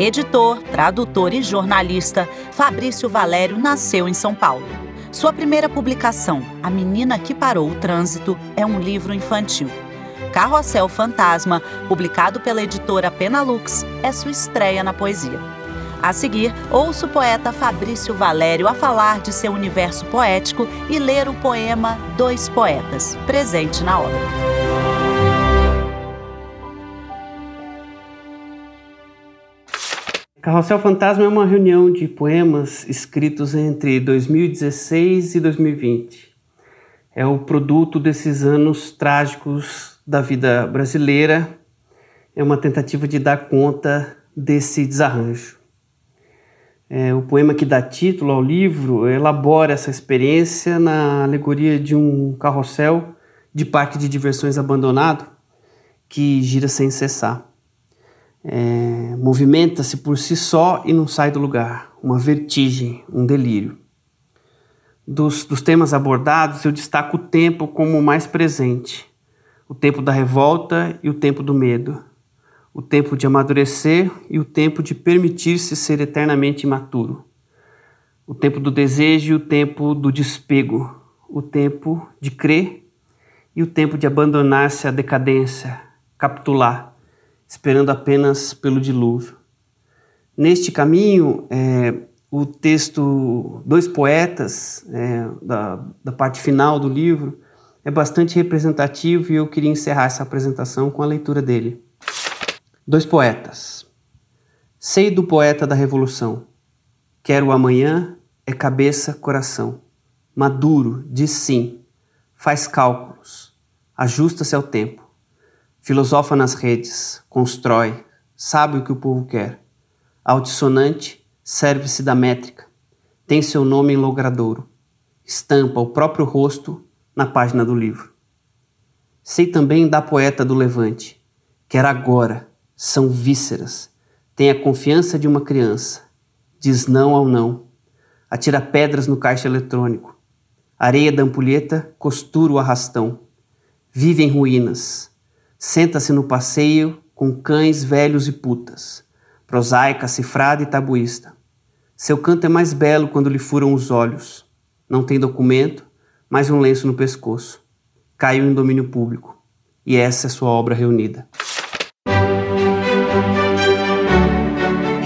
Editor, tradutor e jornalista, Fabrício Valério nasceu em São Paulo. Sua primeira publicação, A Menina que Parou o Trânsito, é um livro infantil. Carrossel Fantasma, publicado pela editora Penalux, é sua estreia na poesia. A seguir, ouço o poeta Fabrício Valério a falar de seu universo poético e ler o poema Dois Poetas, presente na obra. Carrossel Fantasma é uma reunião de poemas escritos entre 2016 e 2020. É o produto desses anos trágicos da vida brasileira. É uma tentativa de dar conta desse desarranjo. É, o poema que dá título ao livro elabora essa experiência na alegoria de um carrossel de parque de diversões abandonado que gira sem cessar é, movimenta-se por si só e não sai do lugar, uma vertigem, um delírio. Dos, dos temas abordados, eu destaco o tempo como o mais presente, o tempo da revolta e o tempo do medo, o tempo de amadurecer e o tempo de permitir-se ser eternamente imaturo, o tempo do desejo e o tempo do despego, o tempo de crer e o tempo de abandonar-se à decadência, capitular esperando apenas pelo dilúvio. Neste caminho, é, o texto Dois Poetas, é, da, da parte final do livro, é bastante representativo e eu queria encerrar essa apresentação com a leitura dele. Dois Poetas. Sei do poeta da revolução. Quero amanhã, é cabeça, coração. Maduro, diz sim, faz cálculos, ajusta-se ao tempo Filosofa nas redes, constrói, sabe o que o povo quer. Altissonante, serve-se da métrica. Tem seu nome em logradouro. Estampa o próprio rosto na página do livro. Sei também da poeta do levante. Quer agora, são vísceras. Tem a confiança de uma criança. Diz não ao não. Atira pedras no caixa eletrônico. Areia da ampulheta costura o arrastão. Vive em ruínas Senta-se no passeio com cães velhos e putas, prosaica, cifrada e tabuísta. Seu canto é mais belo quando lhe furam os olhos. Não tem documento, mas um lenço no pescoço. Caiu em domínio público. E essa é sua obra reunida.